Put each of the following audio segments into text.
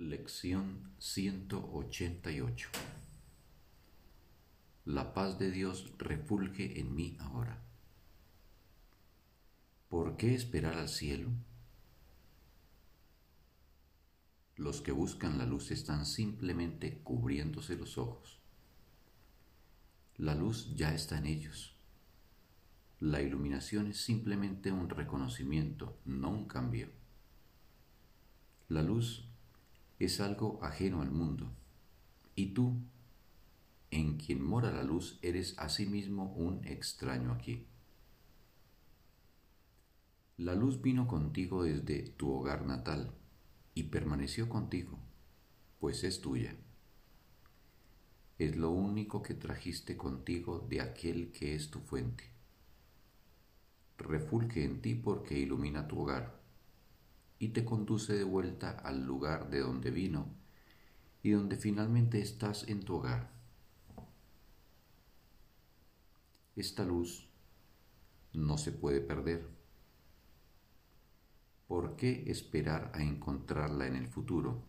Lección 188 La paz de Dios refulge en mí ahora. ¿Por qué esperar al cielo? Los que buscan la luz están simplemente cubriéndose los ojos. La luz ya está en ellos. La iluminación es simplemente un reconocimiento, no un cambio. La luz es algo ajeno al mundo, y tú, en quien mora la luz, eres asimismo un extraño aquí. La luz vino contigo desde tu hogar natal y permaneció contigo, pues es tuya. Es lo único que trajiste contigo de aquel que es tu fuente. Refulge en ti porque ilumina tu hogar y te conduce de vuelta al lugar de donde vino y donde finalmente estás en tu hogar. Esta luz no se puede perder. ¿Por qué esperar a encontrarla en el futuro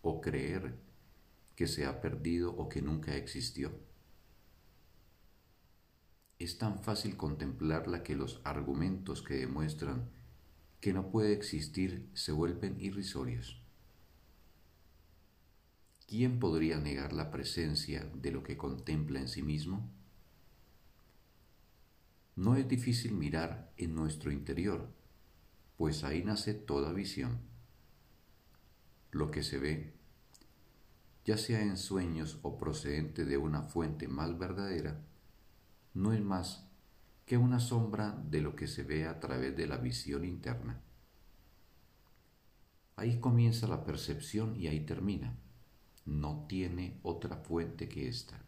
o creer que se ha perdido o que nunca existió? Es tan fácil contemplarla que los argumentos que demuestran que no puede existir se vuelven irrisorios. ¿Quién podría negar la presencia de lo que contempla en sí mismo? No es difícil mirar en nuestro interior, pues ahí nace toda visión. Lo que se ve, ya sea en sueños o procedente de una fuente más verdadera, no es más que una sombra de lo que se ve a través de la visión interna. Ahí comienza la percepción y ahí termina. No tiene otra fuente que esta.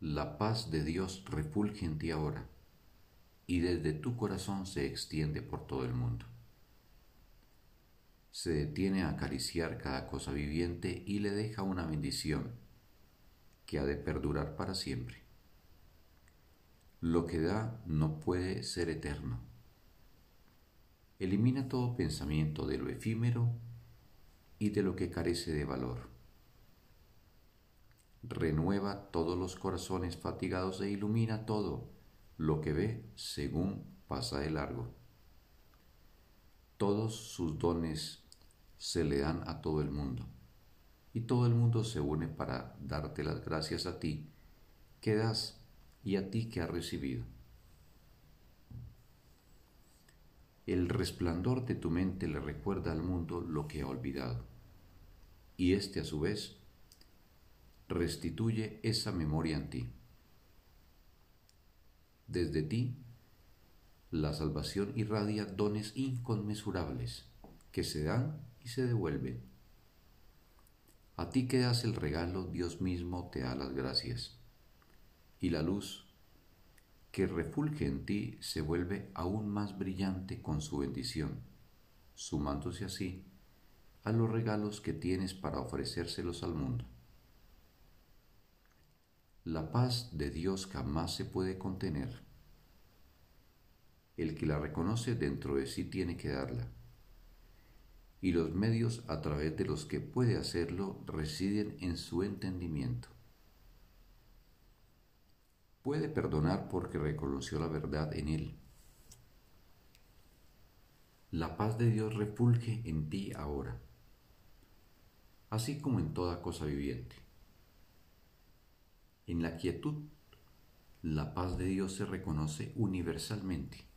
La paz de Dios refulge en ti ahora y desde tu corazón se extiende por todo el mundo. Se detiene a acariciar cada cosa viviente y le deja una bendición que ha de perdurar para siempre. Lo que da no puede ser eterno. Elimina todo pensamiento de lo efímero y de lo que carece de valor. Renueva todos los corazones fatigados e ilumina todo lo que ve según pasa de largo. Todos sus dones se le dan a todo el mundo y todo el mundo se une para darte las gracias a ti que das y a ti que has recibido. El resplandor de tu mente le recuerda al mundo lo que ha olvidado, y éste a su vez restituye esa memoria en ti. Desde ti, la salvación irradia dones inconmensurables que se dan y se devuelven a ti que das el regalo, Dios mismo te da las gracias. Y la luz que refulge en ti se vuelve aún más brillante con su bendición, sumándose así a los regalos que tienes para ofrecérselos al mundo. La paz de Dios jamás se puede contener. El que la reconoce dentro de sí tiene que darla y los medios a través de los que puede hacerlo residen en su entendimiento. Puede perdonar porque reconoció la verdad en él. La paz de Dios refulge en ti ahora, así como en toda cosa viviente. En la quietud, la paz de Dios se reconoce universalmente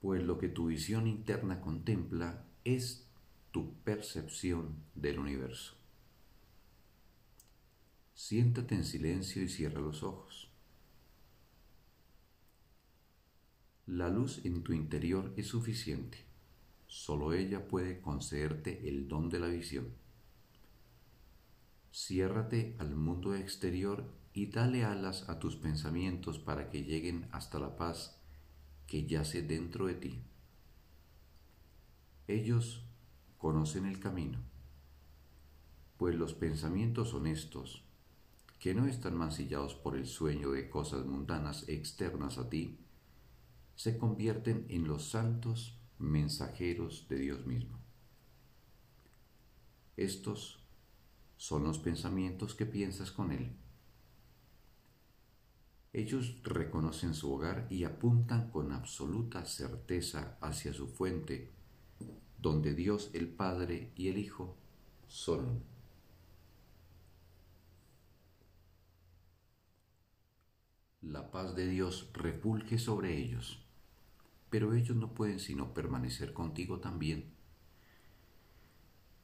pues lo que tu visión interna contempla es tu percepción del universo. Siéntate en silencio y cierra los ojos. La luz en tu interior es suficiente. Solo ella puede concederte el don de la visión. Ciérrate al mundo exterior y dale alas a tus pensamientos para que lleguen hasta la paz que yace dentro de ti. Ellos conocen el camino, pues los pensamientos honestos, que no están mancillados por el sueño de cosas mundanas externas a ti, se convierten en los santos mensajeros de Dios mismo. Estos son los pensamientos que piensas con Él. Ellos reconocen su hogar y apuntan con absoluta certeza hacia su fuente, donde Dios el Padre y el Hijo son. La paz de Dios repulge sobre ellos, pero ellos no pueden sino permanecer contigo también,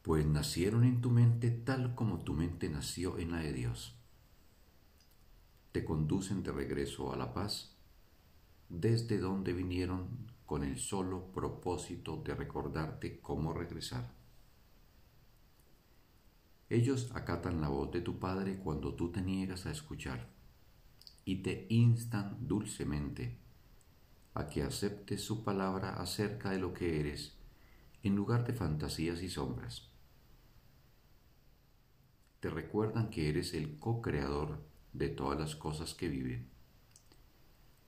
pues nacieron en tu mente tal como tu mente nació en la de Dios conducen de regreso a la paz, desde donde vinieron con el solo propósito de recordarte cómo regresar. Ellos acatan la voz de tu Padre cuando tú te niegas a escuchar y te instan dulcemente a que aceptes su palabra acerca de lo que eres en lugar de fantasías y sombras. Te recuerdan que eres el co-creador de todas las cosas que viven.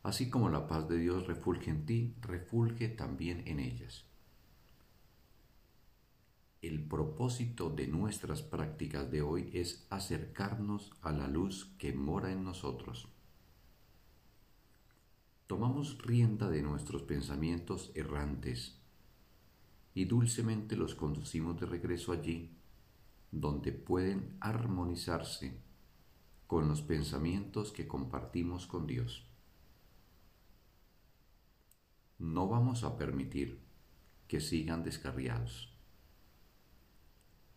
Así como la paz de Dios refulge en ti, refulge también en ellas. El propósito de nuestras prácticas de hoy es acercarnos a la luz que mora en nosotros. Tomamos rienda de nuestros pensamientos errantes y dulcemente los conducimos de regreso allí, donde pueden armonizarse con los pensamientos que compartimos con Dios. No vamos a permitir que sigan descarriados.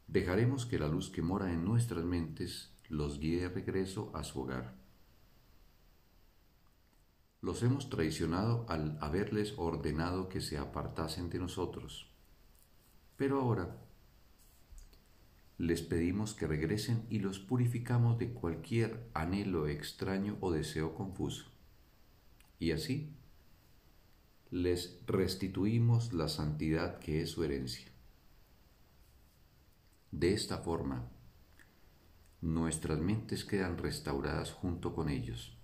Dejaremos que la luz que mora en nuestras mentes los guíe de regreso a su hogar. Los hemos traicionado al haberles ordenado que se apartasen de nosotros. Pero ahora les pedimos que regresen y los purificamos de cualquier anhelo extraño o deseo confuso. Y así les restituimos la santidad que es su herencia. De esta forma, nuestras mentes quedan restauradas junto con ellos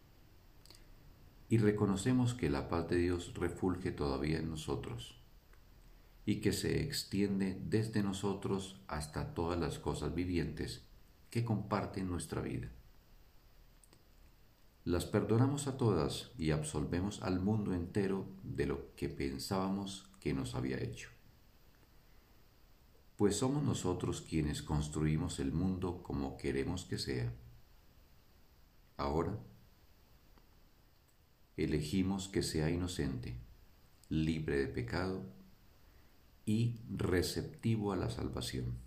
y reconocemos que la paz de Dios refulge todavía en nosotros y que se extiende desde nosotros hasta todas las cosas vivientes que comparten nuestra vida. Las perdonamos a todas y absolvemos al mundo entero de lo que pensábamos que nos había hecho. Pues somos nosotros quienes construimos el mundo como queremos que sea. Ahora, elegimos que sea inocente, libre de pecado y receptivo a la salvación.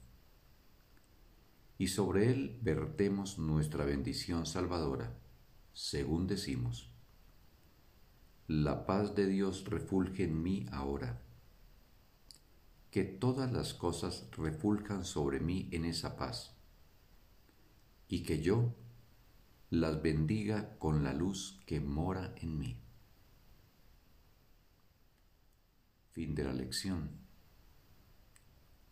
Y sobre él vertemos nuestra bendición salvadora, según decimos. La paz de Dios refulge en mí ahora. Que todas las cosas refuljan sobre mí en esa paz. Y que yo las bendiga con la luz que mora en mí. Fin de la lección